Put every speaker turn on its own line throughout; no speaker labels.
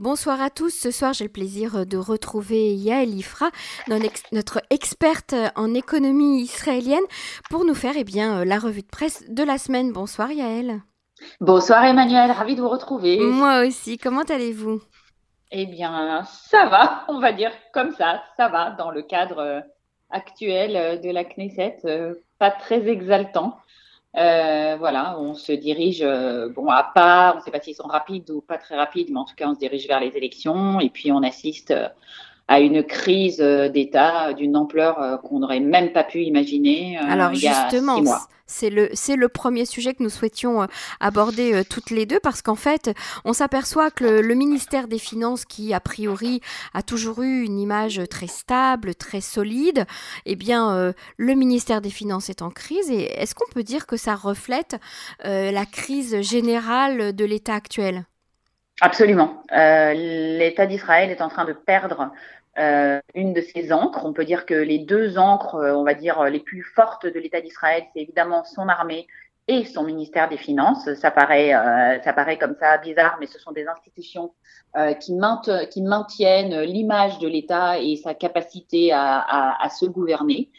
Bonsoir à tous. Ce soir, j'ai le plaisir de retrouver Yael Ifra, notre experte en économie israélienne, pour nous faire eh bien, la revue de presse de la semaine. Bonsoir Yael.
Bonsoir Emmanuel, ravi de vous retrouver.
Moi aussi, comment allez-vous?
Eh bien, ça va, on va dire comme ça, ça va dans le cadre actuel de la Knesset, euh, pas très exaltant. Euh, voilà, on se dirige, euh, bon, à pas, on ne sait pas s'ils sont rapides ou pas très rapides, mais en tout cas, on se dirige vers les élections et puis on assiste euh, à une crise d'État d'une ampleur qu'on n'aurait même pas pu imaginer
Alors,
il y a
justement,
six mois.
C'est le, c'est le premier sujet que nous souhaitions aborder toutes les deux parce qu'en fait, on s'aperçoit que le, le, ministère des Finances, qui a priori a toujours eu une image très stable, très solide, eh bien, euh, le ministère des Finances est en crise. Et est-ce qu'on peut dire que ça reflète euh, la crise générale de l'État actuel?
Absolument. Euh, L'État d'Israël est en train de perdre euh, une de ses encres. On peut dire que les deux encres, euh, on va dire, les plus fortes de l'État d'Israël, c'est évidemment son armée et son ministère des Finances. Ça paraît, euh, comme ça bizarre, mais ce sont des institutions euh, qui, maintiennent l'image de l'État et sa capacité à se gouverner.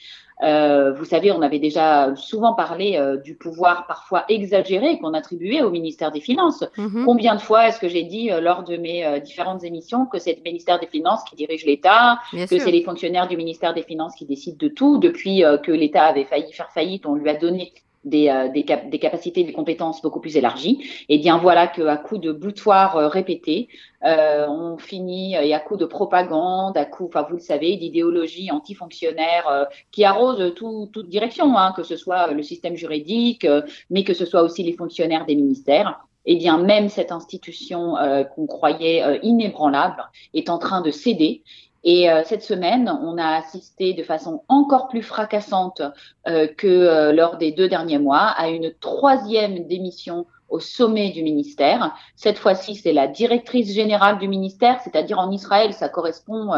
Euh, vous savez, on avait déjà souvent parlé euh, du pouvoir parfois exagéré qu'on attribuait au ministère des Finances. -hmm. Combien de fois est-ce que j'ai dit euh, lors de mes euh, différentes émissions que c'est le ministère des Finances qui dirige l'État, que c'est les fonctionnaires du ministère des Finances qui décident de tout Depuis que l'État avait failli faire faillite, on lui a donné des, euh, des, cap des, capacités, des compétences beaucoup plus élargies. Et bien voilà qu'à coup de boutoirs euh, répétés, euh, on finit et à coup de propagande, à coup, enfin vous le savez, d'idéologie antifonctionnaire qui arrose tout, toute direction, hein, que ce soit le système juridique, mais que ce soit aussi les fonctionnaires des ministères. Eh bien, même cette institution qu'on croyait inébranlable est en train de céder. Et euh, cette semaine, on a assisté de façon encore plus fracassante euh, que euh, lors des deux derniers mois à une troisième démission au sommet du ministère. Cette fois-ci, c'est la directrice générale du ministère, c'est-à-dire en Israël, ça correspond.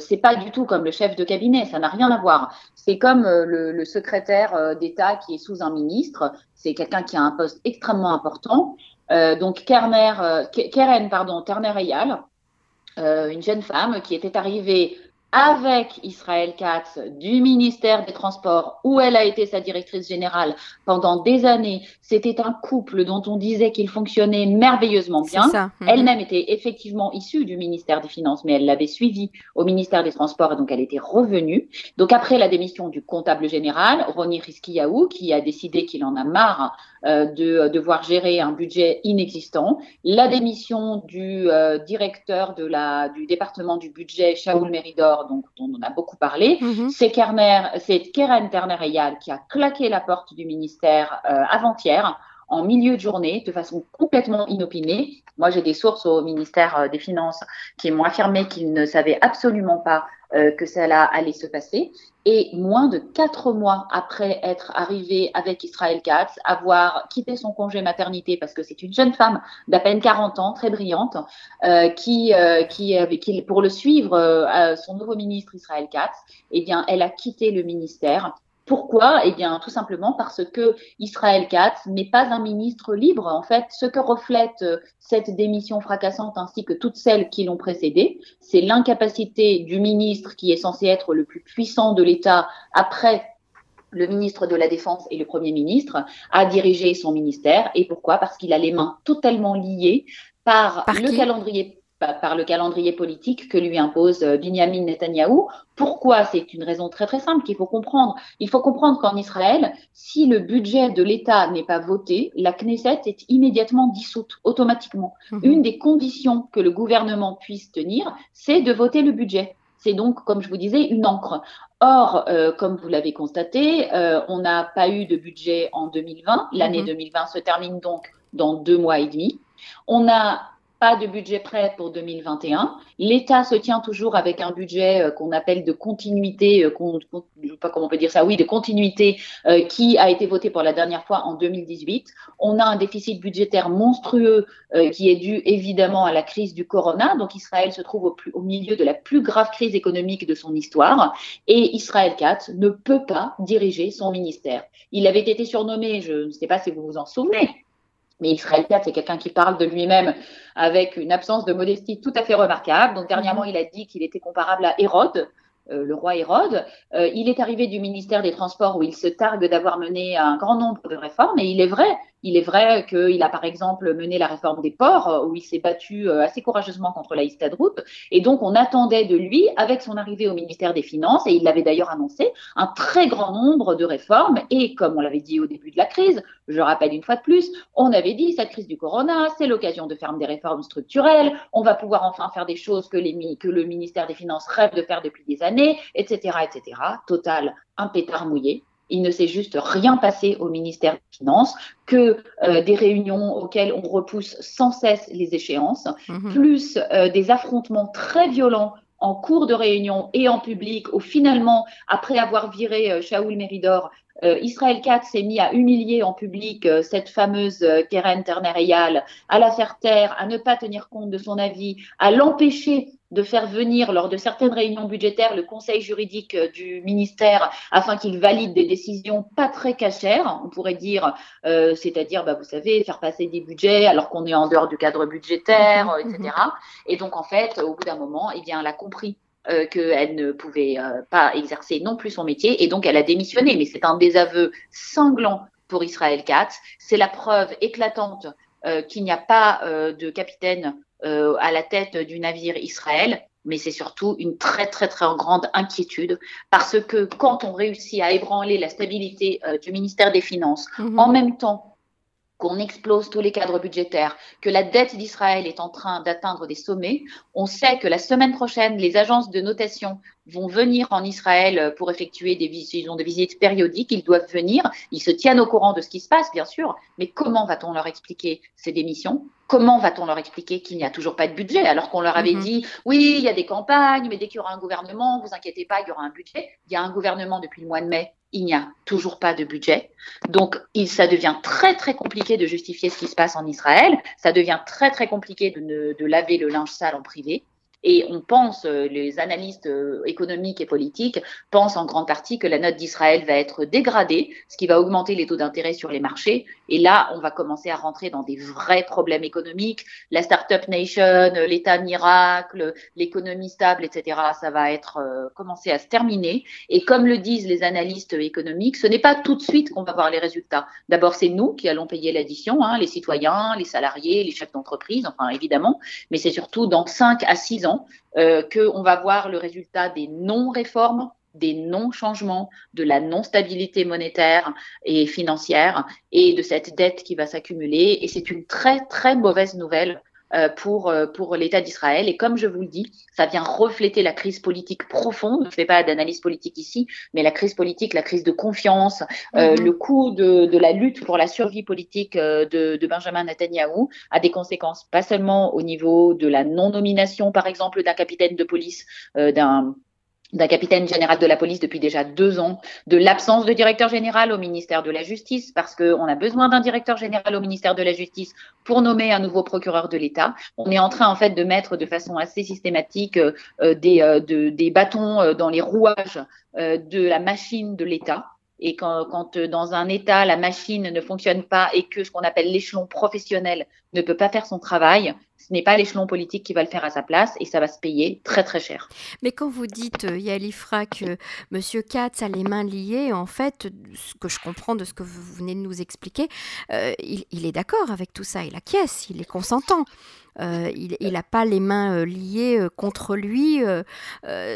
c'est pas du tout comme le chef de cabinet, ça n'a rien à voir. C'est comme le, le, secrétaire d'État qui est sous un ministre, c'est quelqu'un qui a un poste extrêmement important. donc Kerner, Keren, pardon, Terner Eyal, euh, une jeune femme qui était arrivée avec Israël Katz du ministère des Transports, où elle a été sa directrice générale pendant des années. C'était un couple dont on disait qu'il fonctionnait merveilleusement bien.
-hmm.
Elle-même était effectivement issue du ministère des Finances, mais elle l'avait suivi au ministère des Transports et donc elle était revenue. Donc après la démission du comptable général, Roni Riskiaou, qui a décidé qu'il en a marre euh, de devoir gérer un budget inexistant, la démission du euh, directeur de la, du département du budget, Shaoul Donc, dont on a beaucoup parlé.
Mm -hmm.
C'est Kerner, c'est Keren Terner-Eyal qui a claqué la porte du ministère euh, avant-hier en milieu de journée de façon complètement inopinée. Moi, j'ai des sources au ministère des Finances qui m'ont affirmé qu'ils ne savaient absolument pas euh, que cela allait se passer. Et moins de quatre mois après être arrivé avec Israël Katz, avoir quitté son congé maternité parce que c'est une jeune femme d'à peine 40 ans, très brillante, euh, qui, euh, qui, qui, pour le suivre, euh, son nouveau ministre Israël Katz, eh bien, elle a quitté le ministère pourquoi? Eh bien, tout simplement parce que Israël Katz n'est pas un ministre libre. En fait, ce que reflète cette démission fracassante ainsi que toutes celles qui l'ont précédée, c'est l'incapacité du ministre qui est censé être le plus puissant de l'État après le ministre de la Défense et le Premier ministre à diriger son ministère. Et pourquoi? Parce qu'il a les mains totalement liées par,
par
le calendrier par le calendrier politique que lui impose Benjamin Netanyahou. Pourquoi? C'est une raison très très simple qu'il faut comprendre. Il faut comprendre qu'en Israël, si le budget de l'État n'est pas voté, la Knesset est immédiatement dissoute automatiquement.
Mhm.
Une des conditions que le gouvernement puisse tenir, c'est de voter le budget. C'est donc, comme je vous disais, une encre. Or, euh, comme vous l'avez constaté, euh, on n'a pas eu de budget en 2020. L'année
Mhm.
2020 se termine donc dans deux mois et demi. On a pas de budget prêt pour 2021. L'État se tient toujours avec un budget euh, qu'on appelle de continuité, euh, qu'on- je sais pas comment on peut dire ça, oui, de continuité, euh, qui a été voté pour la dernière fois en 2018. On a un déficit budgétaire monstrueux euh, qui est dû évidemment à la crise du corona. Donc Israël se trouve au, plus- au milieu de la plus grave crise économique de son histoire. Et Israël Katz ne peut pas diriger son ministère. Il avait été surnommé, je ne sais pas si vous vous en souvenez, Mais Israël 4, c'est quelqu'un qui parle de lui-même avec une absence de modestie tout à fait remarquable. Donc dernièrement, il a dit qu'il était comparable à Hérode, euh, le roi Hérode. Euh, il est arrivé du ministère des Transports où il se targue d'avoir mené un grand nombre de réformes. Et il est vrai, il est vrai qu'il a par exemple mené la réforme des ports euh, où il s'est battu assez courageusement contre la Histadrout. Et donc on attendait de lui, avec son arrivée au ministère des Finances, et il l'avait d'ailleurs annoncé, un très grand nombre de réformes. Et comme on l'avait dit au début de la crise, je rappelle une fois de plus, on avait dit cette crise du corona, c'est l'occasion de faire des réformes structurelles. On va pouvoir enfin faire des choses que, que le ministère des Finances rêve de faire depuis des années, etc., etc. Total, un pétard mouillé. Il ne s'est juste rien passé au ministère des Finances que euh, des réunions auxquelles on repousse sans cesse les échéances, mhm. plus euh, des affrontements très violents en cours de réunion et en public, où finalement, après avoir viré euh, Shaoul Meridor, euh, Israël 4 s'est mis à humilier en public euh, cette fameuse euh, Keren à la faire taire, à ne pas tenir compte de son avis, à l'empêcher de faire venir lors de certaines réunions budgétaires le conseil juridique du ministère afin qu'il valide des décisions pas très cachères, on pourrait dire, c'est-à-dire, bah, vous savez, faire passer des budgets alors qu'on est en dehors du cadre budgétaire, etc. Et donc, en fait, au bout d'un moment, eh bien, elle a compris euh, qu'elle ne pouvait euh, pas exercer non plus son métier et donc elle a démissionné. Mais c'est un désaveu sanglant pour Israël Katz. C'est la preuve éclatante euh, qu'il n'y a pas de capitaine à la tête du navire Israël. Mais c'est surtout une très très très grande inquiétude parce que quand on réussit à ébranler la stabilité du ministère des Finances, mm-hmm. en même temps qu'on explose tous les cadres budgétaires, que la dette d'Israël est en train d'atteindre des sommets. On sait que la semaine prochaine, les agences de notation vont venir en Israël pour effectuer des visites, des visites périodiques. Ils doivent venir. Ils se tiennent au courant de ce qui se passe, bien sûr. Mais comment va-t-on leur expliquer ces démissions? Comment va-t-on leur expliquer qu'il n'y a toujours pas de budget alors qu'on leur avait mm-hmm. dit oui, il y a des campagnes, mais dès qu'il y aura un gouvernement, vous inquiétez pas, il y aura un budget. Il y a un gouvernement depuis le mois de mai il n'y a toujours pas de budget. Donc, ça devient très, très compliqué de justifier ce qui se passe en Israël. Ça devient très, très compliqué de, de laver le linge sale en privé. Et on pense, euh, les analystes euh, économiques et politiques pensent en grande partie que la note d'Israël va être dégradée, ce qui va augmenter les taux d'intérêt sur les marchés. Et là, on va commencer à rentrer dans des vrais problèmes économiques. La Startup Nation, l'État miracle, l'économie stable, etc., ça va être euh, commencé à se terminer. Et comme le disent les analystes économiques, ce n'est pas tout de suite qu'on va voir les résultats. D'abord, c'est nous qui allons payer l'addition, hein, les citoyens, les salariés, les chefs d'entreprise, enfin évidemment, mais c'est surtout dans 5 à 6 ans euh, qu'on va voir le résultat des non-réformes, des non-changements, de la non-stabilité monétaire et financière et de cette dette qui va s'accumuler. Et c'est une très, très mauvaise nouvelle pour, euh, pour l'État d'Israël. Et comme je vous le dis, ça vient refléter la crise politique profonde. Je ne fais pas d'analyse politique ici, mais la crise politique, la crise de confiance, euh, mhm. le coût de, de, la lutte pour la survie politique de, de Benjamin Netanyahou a des conséquences, pas seulement au niveau de la non-nomination, par exemple, d'un capitaine de police, d'un d'un capitaine général de la police depuis déjà deux ans, de l'absence de directeur général au ministère de la Justice, parce qu'on a besoin d'un directeur général au ministère de la Justice pour nommer un nouveau procureur de l'État. On est en train en fait de mettre de façon assez systématique euh, euh, des, euh, des bâtons dans les rouages de la machine de l'État. Et quand, quand, dans un État, la machine ne fonctionne pas et que ce qu'on appelle l'échelon professionnel ne peut pas faire son travail, ce n'est pas l'échelon politique qui va le faire à sa place et ça va se payer très très cher.
Mais quand vous dites, euh, Yalifra, que M. Katz a les mains liées, en fait, ce que je comprends de ce que vous venez de nous expliquer, euh, il, il, est d'accord avec tout ça, il acquiesce, il est consentant. Euh, il n'a pas les mains euh, liées euh, contre lui.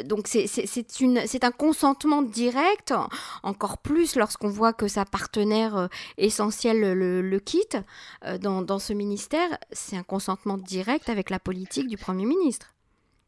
donc c'est un consentement direct, encore plus lorsqu'on voit que sa partenaire essentielle le, quitte dans, dans ce ministère. C'est un consentement direct avec la politique du Premier ministre.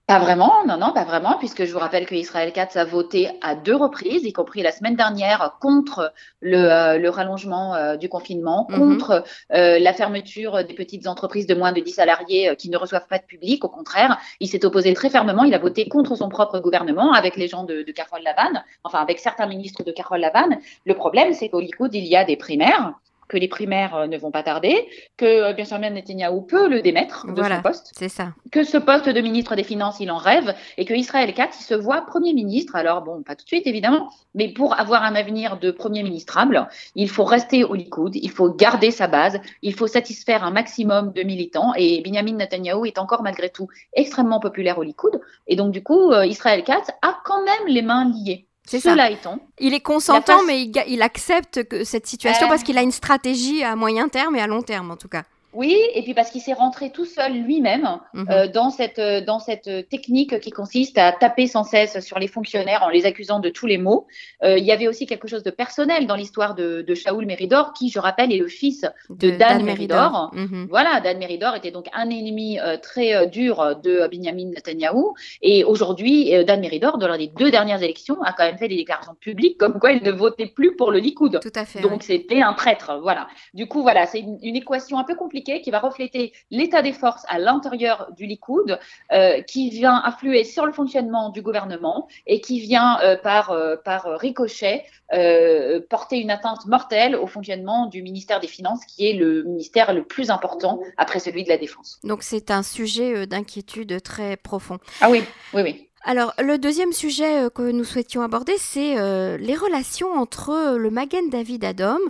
Pas vraiment, non, non, pas vraiment, puisque je vous rappelle que Israël 4 a voté à deux reprises, y compris la semaine dernière, contre le, euh, le rallongement euh, du confinement, mhm. contre euh, la fermeture des petites entreprises de moins de 10 salariés qui ne reçoivent pas de public. Au contraire, il s'est opposé très fermement, il a voté contre son propre gouvernement avec les gens de, de Carole Lavanne, enfin avec certains ministres de Carole Lavanne. Le problème, c'est qu'au Likoud, il y a des primaires que les primaires euh, ne vont pas tarder, que euh, Benjamin Netanyahu peut le démettre de
voilà,
son poste.
C'est ça.
Que ce poste de ministre des Finances, il en rêve, et que Israël Katz, il se voit Premier ministre. Alors, bon, pas tout de suite, évidemment, mais pour avoir un avenir de Premier ministrable, il faut rester au Likoud, il faut garder sa base, il faut satisfaire un maximum de militants, et Benjamin Netanyahu est encore, malgré tout, extrêmement populaire au Likoud. Et donc, du coup, euh, Israël Katz a quand même les mains liées. Cela étant,
il est consentant, mais il, il, accepte que cette situation euh... parce qu'il a une stratégie à moyen terme et à long terme, en tout cas.
Oui, et puis parce qu'il s'est rentré tout seul lui-même mmh. euh, dans cette euh, dans cette technique qui consiste à taper sans cesse sur les fonctionnaires en les accusant de tous les maux. Euh, il y avait aussi quelque chose de personnel dans l'histoire de, de Shaoul Méridor, qui, je rappelle, est le fils de, de Dan, Dan, Méridor. Mmh. Voilà, Dan Méridor était donc un ennemi euh, très dur de Benjamin Netanyahou, et aujourd'hui, Dan Méridor, dans les deux dernières élections, a quand même fait des déclarations publiques comme quoi il ne votait plus pour le Likoud.
Tout à fait.
Donc c'était un traître. Voilà. Du coup, voilà, c'est une, une équation un peu compliquée qui va refléter l'état des forces à l'intérieur du Likoud, euh, qui vient influer sur le fonctionnement du gouvernement et qui vient euh, par, euh, par ricochet porter une atteinte mortelle au fonctionnement du ministère des Finances, qui est le ministère le plus important après celui de la Défense.
Donc c'est un sujet d'inquiétude très profond.
Ah oui, oui, oui.
Alors, le deuxième sujet euh, que nous souhaitions aborder, c'est euh, les relations entre euh, le Magen David Adom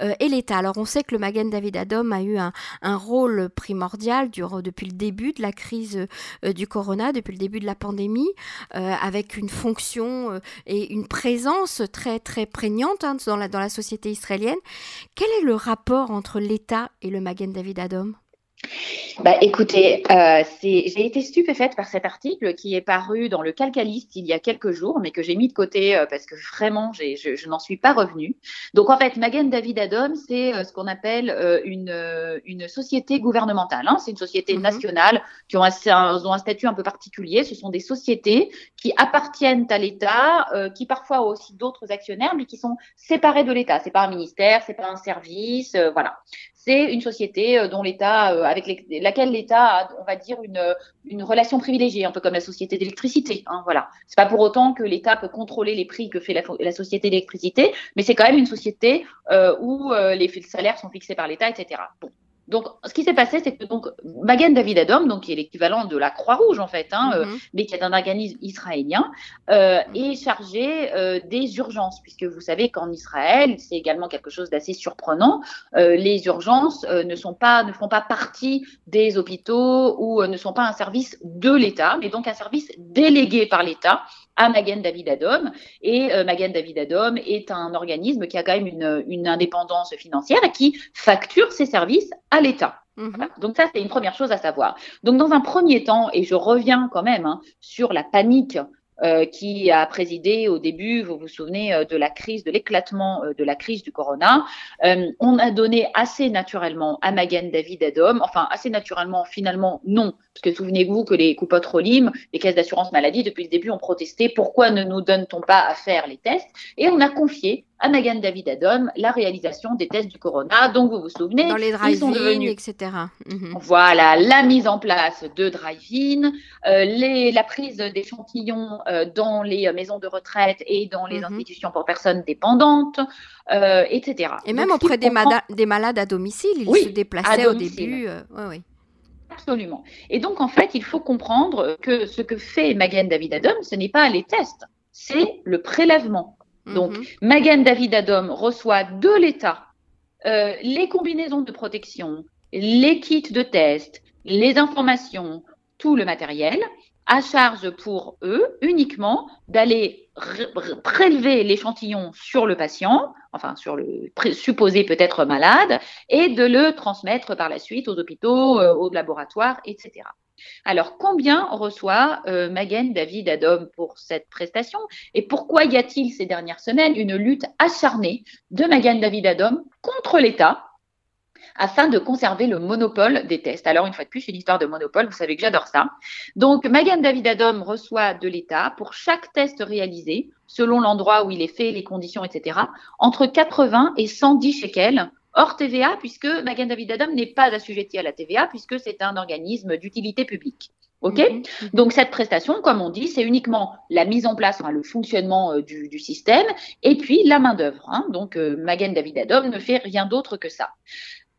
euh, et l'État. Alors, on sait que le Magen David Adom a eu un, rôle primordial depuis le début de la crise du corona, depuis le début de la pandémie, avec une fonction et une présence très, très prégnante hein, dans, la, dans la société israélienne. Quel est le rapport entre l'État et le Magen David Adom?
Bah, écoutez, euh, j'ai été stupéfaite par cet article qui est paru dans le Calcaliste il y a quelques jours, mais que j'ai mis de côté euh, parce que vraiment, je, je n'en suis pas revenue. Donc en fait, Magen David Adom, c'est euh, ce qu'on appelle une, une société gouvernementale. Hein. C'est une société
Mhm.
nationale qui ont un, ont un statut un peu particulier. Ce sont des sociétés qui appartiennent à l'État, qui parfois ont aussi d'autres actionnaires, mais qui sont séparés de l'État. C'est pas un ministère, c'est pas un service, voilà. C'est une société euh, dont l'État, euh, avec laquelle l'État a, on va dire, une, une relation privilégiée, un peu comme la société d'électricité. Hein, voilà. C'est pas pour autant que l'État peut contrôler les prix que fait la, société d'électricité, mais c'est quand même une société euh, où euh, les salaires sont fixés par l'État, etc. Donc, ce qui s'est passé, c'est que donc Magen David Adom, donc qui est l'équivalent de la Croix-Rouge en fait, hein, euh,
Mhm.
mais qui est un organisme israélien, euh, est chargé euh, des urgences, puisque vous savez qu'en Israël, c'est également quelque chose d'assez surprenant. euh, les urgences euh, ne sont pas, ne font pas partie des hôpitaux ou euh, ne sont pas un service de l'État, mais donc un service délégué par l'État à Magen David Adom. Et euh, Magen David Adom est un organisme qui a quand même une, une indépendance financière et qui facture ses services à l'État.
Mhm.
Voilà. Donc ça, c'est une première chose à savoir. Donc dans un premier temps, et je reviens quand même hein, sur la panique euh, qui a présidé au début, vous vous souvenez euh, de la crise, de l'éclatement euh, de la crise du corona, on a donné assez naturellement à Magen David Adom, enfin assez naturellement finalement non, parce que souvenez-vous que les coupotes Rolim, les caisses d'assurance maladie, depuis le début ont protesté, pourquoi ne nous donne-t-on pas à faire les tests? Et on a confié à Magan David Adom la réalisation des tests du corona. Donc, vous vous souvenez,
Dans les
ils sont devenus
etc. Mhm.
voilà, la mise en place de drive-in, euh, les- la prise d'échantillons euh, dans les euh, maisons de retraite et dans les
Mhm.
institutions pour personnes dépendantes, euh, etc.
Et même
Donc,
auprès des,
comprend-
mada- des malades à domicile, ils
Oui,
se déplaçaient au début. euh, ouais.
Absolument. Et donc, en fait, il faut comprendre que ce que fait Magan David Adom, ce n'est pas les tests, c'est le prélèvement. Donc,
Mhm.
Magan David Adom reçoit de l'État euh, les combinaisons de protection, les kits de test, les informations, tout le matériel, à charge pour eux uniquement d'aller prélever l'échantillon sur le patient, enfin sur le supposé peut-être malade, et de le transmettre par la suite aux hôpitaux, euh, aux laboratoires, etc. Alors, combien reçoit euh, Magen David Adom pour cette prestation? Et pourquoi y a-t-il ces dernières semaines une lutte acharnée de Magan David Adom contre l'État afin de conserver le monopole des tests? Alors, une fois de plus, une histoire de monopole, vous savez que j'adore ça. Donc, Magan David Adom reçoit de l'État, pour chaque test réalisé, selon l'endroit où il est fait, les conditions, etc., entre 80 et 110 shekels hors TVA, puisque Magen David Adam n'est pas assujetti à la TVA, puisque c'est un organisme d'utilité publique. OK mhm, mhm. Donc, cette prestation, comme on dit, c'est uniquement la mise en place, le fonctionnement euh, du, système, et puis la main-d'œuvre. Hein. Donc, euh, Magen David Adam ne fait rien d'autre que ça.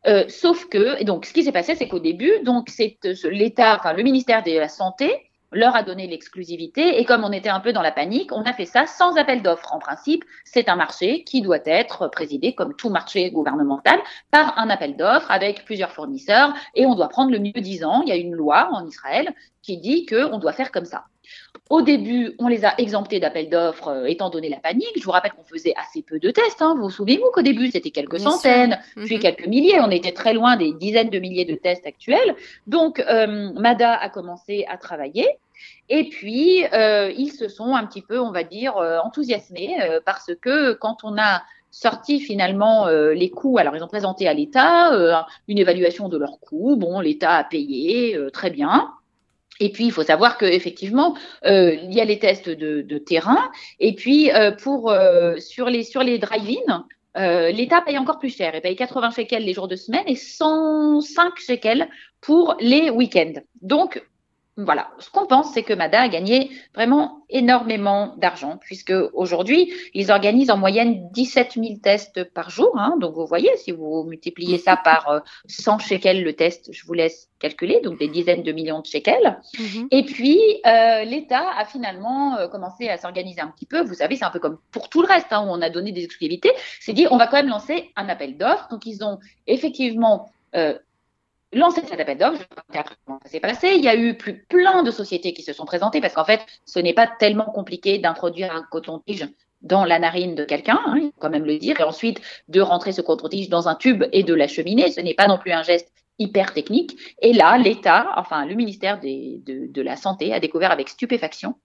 Euh, sauf que, et donc, ce qui s'est passé, c'est qu'au début, donc, c'est l'État, enfin, le ministère de la Santé leur a donné l'exclusivité. Et comme on était un peu dans la panique, on a fait ça sans appel d'offres. En principe, c'est un marché qui doit être présidé, comme tout marché gouvernemental, par un appel d'offres avec plusieurs fournisseurs. Et on doit prendre le mieux disant. Il y a une loi en Israël qui dit qu'on doit faire comme ça. Au début, on les a exemptés d'appel d'offres, euh, étant donné la panique. Je vous rappelle qu'on faisait assez peu de tests. Hein. Vous vous souvenez-vous qu'au début, c'était quelques centaines, puis mhm. quelques milliers. On était très loin des dizaines de milliers de tests actuels. Donc, euh, MADA a commencé à travailler. Et puis, euh, ils se sont un petit peu, on va dire, euh, enthousiasmés euh, parce que quand on a sorti finalement les coûts, alors ils ont présenté à l'État une évaluation de leurs coûts. Bon, l'État a payé, très bien. Et puis, il faut savoir qu'effectivement, il y a les tests de, terrain. Et puis, pour, sur les, sur les drive-in, l'État paye encore plus cher. Il paye 80 shekels les jours de semaine et 105 shekels pour les week-ends. Donc, voilà, ce qu'on pense, c'est que Mada a gagné vraiment énormément d'argent, puisque aujourd'hui, ils organisent en moyenne 17 000 tests par jour. Hein. donc, vous voyez, si vous multipliez ça par 100 euh, shekels le test, je vous laisse calculer, donc des dizaines de millions de shekels. Mhm. Et puis, euh, l'État a finalement euh, commencé à s'organiser un petit peu. Vous savez, c'est un peu comme pour tout le reste, hein, où on a donné des exclusivités. C'est dit, on va quand même lancer un appel d'offres. Donc, ils ont effectivement lancé cet appel d'offres. Comment ça s'est passé Il y a eu plus plein de sociétés qui se sont présentées parce qu'en fait, ce n'est pas tellement compliqué d'introduire un coton-tige dans la narine de quelqu'un, hein, il faut quand même le dire, et ensuite de rentrer ce coton-tige dans un tube et de l'acheminer. Ce n'est pas non plus un geste hyper technique. Et là, l'État, enfin le ministère de, de, la Santé, a découvert avec stupéfaction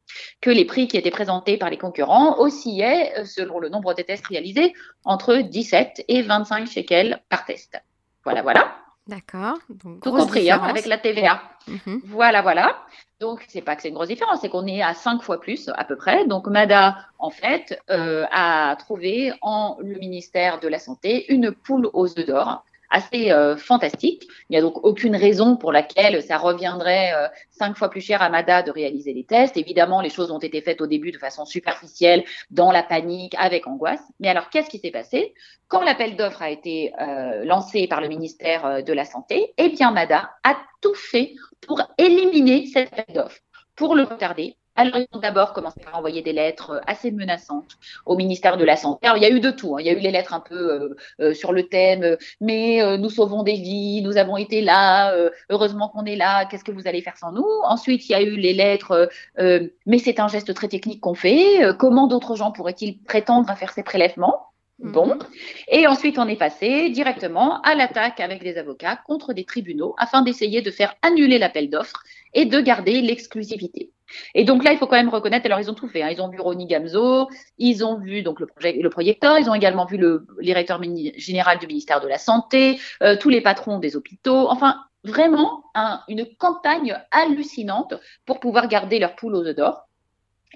que les prix qui étaient présentés par les concurrents oscillaient, euh, selon le nombre de tests réalisés, entre 17 et 25 shekels par test. Voilà, voilà.
D'accord.
Donc, Tout compris, hein, avec la TVA. Mhm. Voilà, voilà. Donc, c'est pas que c'est une grosse différence, c'est qu'on est à cinq fois plus à peu près. Donc, MADA, en fait, euh, a trouvé en le ministère de la Santé une poule aux œufs d'or assez euh, fantastique. Il n'y a donc aucune raison pour laquelle ça reviendrait euh, cinq fois plus cher à MADA de réaliser les tests. Évidemment, les choses ont été faites au début de façon superficielle, dans la panique, avec angoisse. Mais alors, qu'est-ce qui s'est passé? Quand l'appel d'offres a été euh, lancé par le ministère de la Santé, eh bien, MADA a tout fait pour éliminer cet appel d'offres, pour le retarder, alors, ils ont d'abord commencé par envoyer des lettres euh, assez menaçantes au ministère de la Santé. Alors, il y a eu de tout. Hein. Il y a eu les lettres un peu euh, euh, sur le thème Mais nous sauvons des vies, nous avons été là, heureusement qu'on est là, qu'est-ce que vous allez faire sans nous? Ensuite, il y a eu les lettres Mais c'est un geste très technique qu'on fait. comment d'autres gens pourraient-ils prétendre à faire ces prélèvements? Bon. Mhm. Et ensuite, on est passé directement à l'attaque avec des avocats contre des tribunaux afin d'essayer de faire annuler l'appel d'offres et de garder l'exclusivité. Et donc là, il faut quand même reconnaître, alors ils ont tout fait. Hein. Ils ont vu Ronnie Gamzo, ils ont vu donc le, projet, le projecteur, ils ont également vu le directeur général du ministère de la Santé, euh, tous les patrons des hôpitaux. Enfin, vraiment une campagne hallucinante pour pouvoir garder leur poule aux œufs d'or.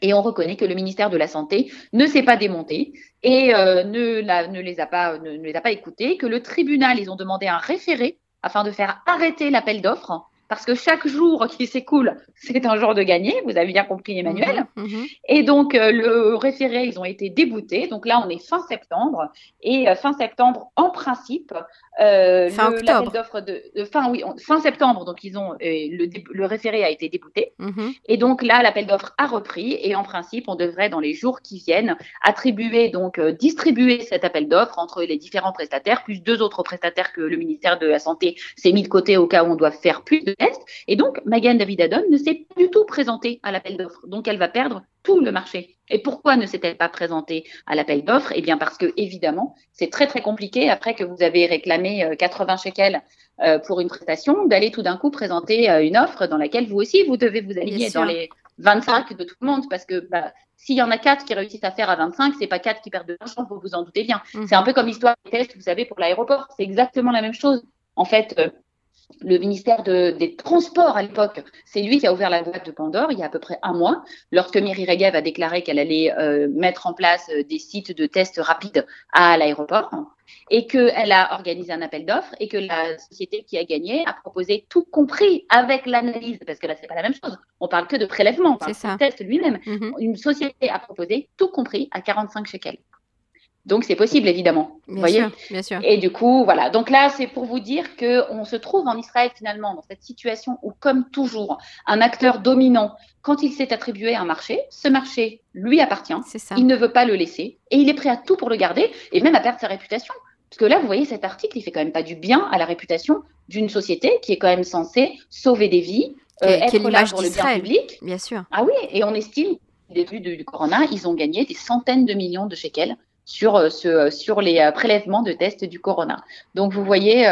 Et on reconnaît que le ministère de la Santé ne s'est pas démonté et euh, ne, les a pas, ne les a pas écoutés, que le tribunal, ils ont demandé un référé afin de faire arrêter l'appel d'offres parce que chaque jour qui s'écoule, c'est un jour de gagné, vous avez bien compris Emmanuel. Mhm, mhm. Et donc euh, le référé, ils ont été déboutés. Donc là, on est fin septembre. Et euh, fin septembre, en principe,
euh, fin octobre.
De, fin, oui, fin septembre, donc ils ont le, le, référé a été débouté. Mhm. Et donc là, l'appel d'offres a repris. Et en principe, on devrait, dans les jours qui viennent, attribuer, donc distribuer cet appel d'offres entre les différents prestataires, plus deux autres prestataires que le ministère de la Santé s'est mis de côté au cas où on doit faire plus de et donc, Megan David Adon ne s'est pas du tout présentée à l'appel d'offres. Donc, elle va perdre tout le marché. Et pourquoi ne s'est-elle pas présentée à l'appel d'offres? Eh bien, parce que, évidemment, c'est très, très compliqué, après que vous avez réclamé 80 euh, shekels euh, pour une prestation, d'aller tout d'un coup présenter euh, une offre dans laquelle vous aussi, vous devez vous aligner dans les 25 de tout le monde, parce que bah, s'il y en a 4 qui réussissent à faire à 25, c'est pas 4 qui perdent de l'argent, vous vous en doutez bien. Mmh. C'est un peu comme l'histoire des tests, vous savez, pour l'aéroport. C'est exactement la même chose. En fait, le ministère des Transports à l'époque, c'est lui qui a ouvert la boîte de Pandore il y a à peu près un mois, lorsque Miri Regev a déclaré qu'elle allait euh, mettre en place euh, des sites de tests rapides à l'aéroport et qu'elle a organisé un appel d'offres et que la société qui a gagné a proposé tout compris avec l'analyse, parce que là, c'est pas la même chose. On parle que de prélèvement, on parle du test lui-même. Mm-hmm. Une société a proposé tout compris à 45 shekels. Donc c'est possible évidemment.
Bien
voyez
sûr, bien sûr.
Et du coup, voilà. Donc là, c'est pour vous dire que on se trouve en Israël finalement dans cette situation où, comme toujours, un acteur dominant, quand il s'est attribué un marché, ce marché lui appartient. Ça. Il ne veut pas le laisser et il est prêt à tout pour le garder et même à perdre sa réputation. Parce que là, vous voyez, cet article, il fait quand même pas du bien à la réputation d'une société qui est quand même censée sauver des vies,
euh, être là pour le bien public. Bien sûr.
Ah oui, et on estime, au début du corona, ils ont gagné des centaines de millions de shekels sur, euh, ce, euh, sur les euh, prélèvements de tests du corona. Donc vous voyez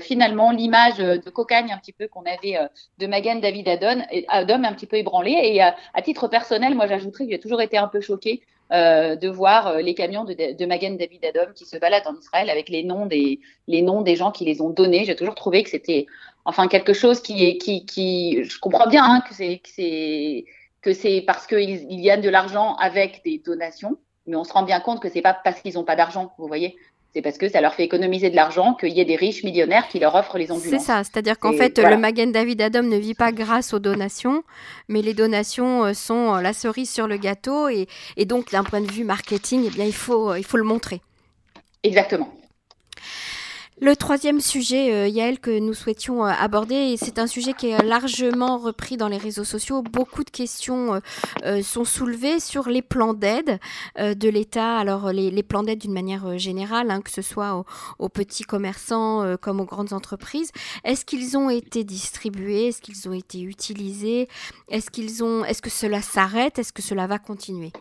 finalement l'image de cocagne un petit peu qu'on avait de Magan David Adon, Adam un petit peu ébranlé. Et à, titre personnel, moi j'ajouterais que j'ai toujours été un peu choquée de voir les camions de, de Magan David Adom qui se baladent en Israël avec les noms des, les noms des gens qui les ont donnés. J'ai toujours trouvé que c'était enfin quelque chose qui est qui, je comprends bien hein, que c'est que c'est parce qu'il il y a de l'argent avec des donations mais on se rend bien compte que c'est pas parce qu'ils n'ont pas d'argent, vous voyez. C'est parce que ça leur fait économiser de l'argent qu'il y ait des riches millionnaires qui leur offrent les ambulances.
C'est ça, c'est-à-dire qu'en fait, le Magen David Adam ne vit pas grâce aux donations, mais les donations euh, sont euh, la cerise sur le gâteau, et, et donc d'un point de vue marketing, eh bien, il faut, euh, il faut le montrer.
Exactement.
Le troisième sujet, euh, Yael, que nous souhaitions euh, aborder, c'est un sujet qui est largement repris dans les réseaux sociaux. Beaucoup de questions euh, sont soulevées sur les plans d'aide de l'État. Alors, les, plans d'aide d'une manière générale, hein, que ce soit aux, petits commerçants comme aux grandes entreprises. Est-ce qu'ils ont été distribués? Est-ce qu'ils ont été utilisés? Est-ce qu'ils ont Est-ce que cela s'arrête? Est-ce que cela va continuer?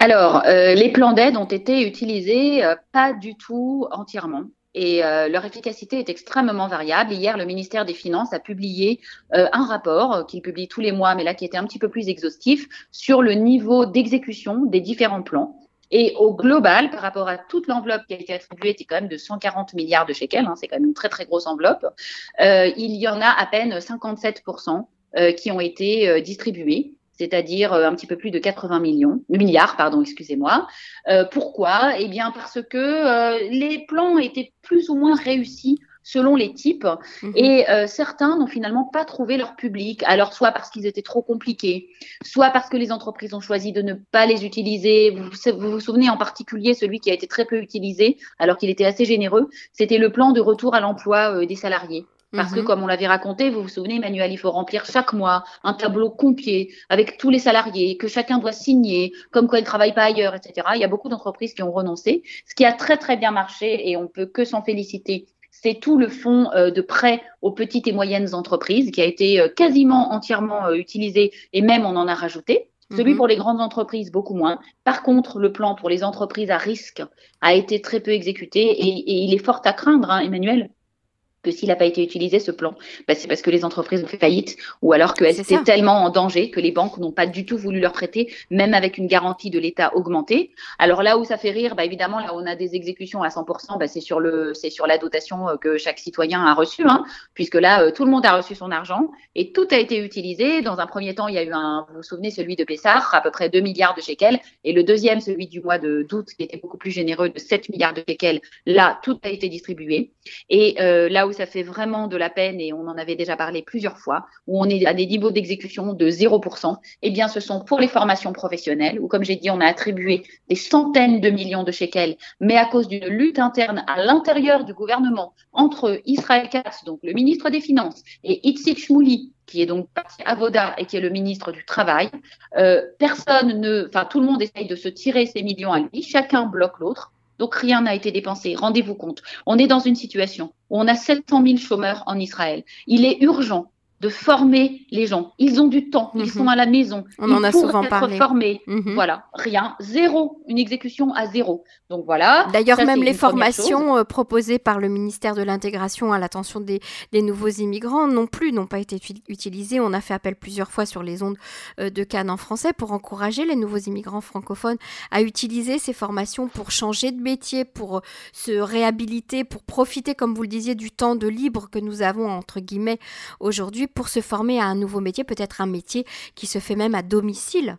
Alors, les plans d'aide ont été utilisés pas du tout entièrement et euh, leur efficacité est extrêmement variable. Hier, le ministère des Finances a publié euh, un rapport euh, qu'il publie tous les mois, mais là qui était un petit peu plus exhaustif, sur le niveau d'exécution des différents plans. Et au global, par rapport à toute l'enveloppe qui a été attribuée, c'est quand même de 140 milliards de shekels, hein, c'est quand même une très très grosse enveloppe, il y en a à peine 57% qui ont été distribués c'est-à-dire euh, un petit peu plus de 80 millions, milliards, pardon, excusez-moi. Euh, pourquoi? Eh bien parce que euh, les plans étaient plus ou moins réussis selon les types mhm. et certains n'ont finalement pas trouvé leur public. Alors soit parce qu'ils étaient trop compliqués, soit parce que les entreprises ont choisi de ne pas les utiliser. Vous vous, vous souvenez en particulier celui qui a été très peu utilisé alors qu'il était assez généreux, c'était le plan de retour à l'emploi des salariés. Parce que, mhm. comme on l'avait raconté, vous vous souvenez, Emmanuel, il faut remplir chaque mois un tableau complet avec tous les salariés, que chacun doit signer, comme quoi il ne travaille pas ailleurs, etc. Il y a beaucoup d'entreprises qui ont renoncé. Ce qui a très, très bien marché, et on peut que s'en féliciter, c'est tout le fonds euh, de prêt aux petites et moyennes entreprises qui a été euh, quasiment entièrement euh, utilisé, et même on en a rajouté. Celui mhm. pour les grandes entreprises, beaucoup moins. Par contre, le plan pour les entreprises à risque a été très peu exécuté et, il est fort à craindre, hein, Emmanuel, que s'il n'a pas été utilisé ce plan, bah, c'est parce que les entreprises ont fait faillite ou alors qu'elles étaient tellement en danger que les banques n'ont pas du tout voulu leur prêter, même avec une garantie de l'État augmentée. Alors là où ça fait rire, bah, évidemment, là où on a des exécutions à 100%, bah, c'est sur le, c'est sur la dotation euh, que chaque citoyen a reçue, hein, puisque là, euh, tout le monde a reçu son argent et tout a été utilisé. Dans un premier temps, il y a eu un, vous vous souvenez, celui de Pessar, à peu près 2 milliards de shekels, et le deuxième, celui du mois de d'août, qui était beaucoup plus généreux, de 7 milliards de shekels. Là, tout a été distribué. Et euh, là où ça fait vraiment de la peine, et on en avait déjà parlé plusieurs fois, où on est à des niveaux d'exécution de 0%, eh bien, ce sont pour les formations professionnelles, où, comme j'ai dit, on a attribué des centaines de millions de shekels, mais à cause d'une lutte interne à l'intérieur du gouvernement entre Israël Katz, donc le ministre des Finances, et Itzik Shmouli, qui est donc parti à Voda et qui est le ministre du Travail. Euh, personne ne, enfin tout le monde essaye de se tirer ces millions à lui, chacun bloque l'autre. Donc rien n'a été dépensé. Rendez-vous compte. On est dans une situation où on a 700 000 chômeurs en Israël. Il est urgent de former les gens. Ils ont du temps, ils mhm. sont à la maison.
On
ils
en a souvent
être
parlé.
formés. Mhm. Voilà, rien, zéro, une exécution à zéro. Donc voilà.
D'ailleurs, même les formations euh, proposées par le ministère de l'intégration à l'attention des, nouveaux immigrants non plus n'ont pas été utilisées. On a fait appel plusieurs fois sur les ondes euh, de Cannes en français pour encourager les nouveaux immigrants francophones à utiliser ces formations pour changer de métier, pour euh, se réhabiliter, pour profiter, comme vous le disiez, du temps de libre que nous avons entre guillemets aujourd'hui pour se former à un nouveau métier, peut-être un métier qui se fait même à domicile.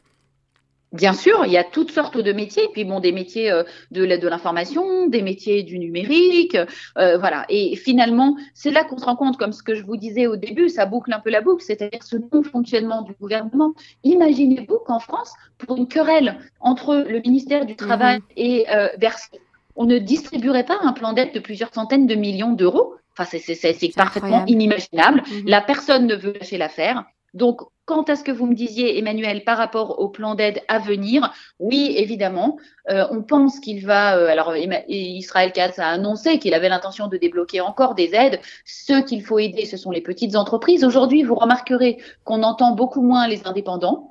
Bien sûr, il y a toutes sortes de métiers, puis bon, des métiers euh, de, de l'information, des métiers du numérique, euh, voilà. Et finalement, c'est là qu'on se rend compte, comme ce que je vous disais au début, ça boucle un peu la boucle, c'est-à-dire ce non-fonctionnement du gouvernement. Imaginez-vous qu'en France, pour une querelle entre le ministère du Travail mhm. et euh, Bercy, on ne distribuerait pas un plan d'aide de plusieurs centaines de millions d'euros Enfin, c'est parfaitement inimaginable. Mhm. La personne ne veut lâcher l'affaire. Donc, quant à ce que vous me disiez, Emmanuel, par rapport au plan d'aide à venir, oui, évidemment, euh, on pense qu'il va. Euh, alors, Israël Katz a annoncé qu'il avait l'intention de débloquer encore des aides. Ceux qu'il faut aider, ce sont les petites entreprises. Aujourd'hui, vous remarquerez qu'on entend beaucoup moins les indépendants.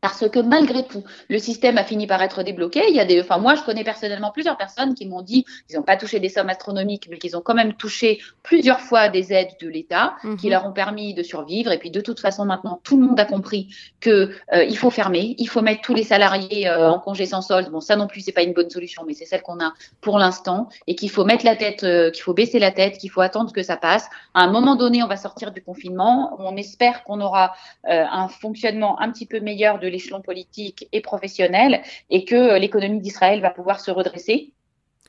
Parce que malgré tout, le système a fini par être débloqué. Il y a des, enfin moi je connais personnellement plusieurs personnes qui m'ont dit qu'ils n'ont pas touché des sommes astronomiques, mais qu'ils ont quand même touché plusieurs fois des aides de l'État qui mhm. leur ont permis de survivre. Et puis de toute façon maintenant tout le monde a compris que euh, il faut fermer, il faut mettre tous les salariés euh, en congé sans solde. Bon ça non plus c'est pas une bonne solution, mais c'est celle qu'on a pour l'instant et qu'il faut mettre la tête, euh, qu'il faut baisser la tête, qu'il faut attendre que ça passe. À un moment donné on va sortir du confinement. On espère qu'on aura un fonctionnement un petit peu meilleur de l'échelon politique et professionnel et que l'économie d'Israël va pouvoir se redresser.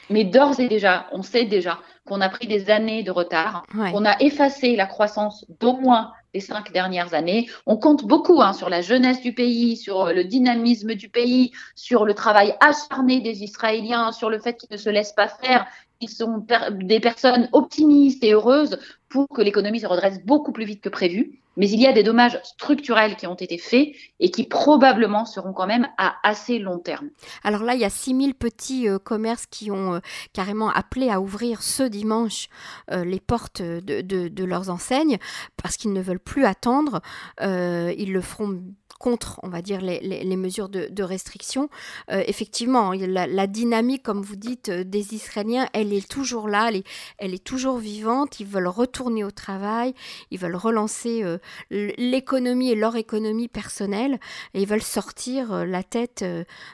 Mais d'ores et déjà, on sait déjà qu'on a pris des années de retard, qu'on a effacé la croissance d'au moins les cinq dernières années. On compte beaucoup hein, sur la jeunesse du pays, sur le dynamisme du pays, sur le travail acharné des Israéliens, sur le fait qu'ils ne se laissent pas faire, qu'ils sont des personnes optimistes et heureuses pour que l'économie se redresse beaucoup plus vite que prévu. Mais il y a des dommages structurels qui ont été faits et qui probablement seront quand même à assez long terme.
Alors là, il y a 6000 petits euh, commerces qui ont euh, carrément appelé à ouvrir ce dimanche euh, les portes de, leurs enseignes parce qu'ils ne veulent plus attendre. ils le feront contre, on va dire, les, mesures de, de restriction. Effectivement, la, dynamique, comme vous dites, des Israéliens, elle est toujours là, elle est, toujours vivante. Ils veulent retourner au travail, ils veulent relancer l'économie et leur économie personnelle, et ils veulent sortir la tête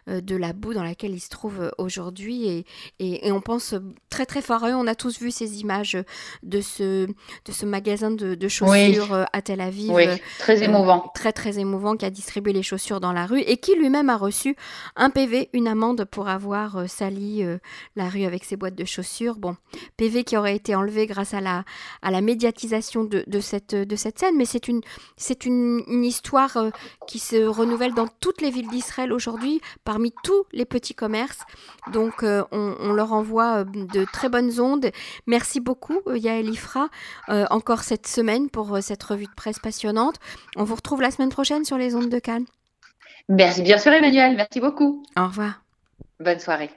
de la boue dans laquelle ils se trouvent aujourd'hui. Et, et, on pense très très fort à eux. On a tous vu ces images de ce, de ce magasin de, de chaussures à Tel Aviv.
Oui, très émouvant.
très très émouvant, qui a distribuer les chaussures dans la rue et qui lui-même a reçu un PV, une amende pour avoir euh, sali euh, la rue avec ses boîtes de chaussures. Bon, PV qui aurait été enlevé grâce à la, à la médiatisation de, de cette, de cette scène, mais c'est une, c'est une, histoire euh, qui se renouvelle dans toutes les villes d'Israël aujourd'hui, parmi tous les petits commerces. Donc on, on, leur envoie de très bonnes ondes. Merci beaucoup Yael Ifra, encore cette semaine pour cette revue de presse passionnante. On vous retrouve la semaine prochaine sur les ondes de Cannes.
Merci bien sûr Emmanuel, merci beaucoup.
Au revoir.
Bonne soirée.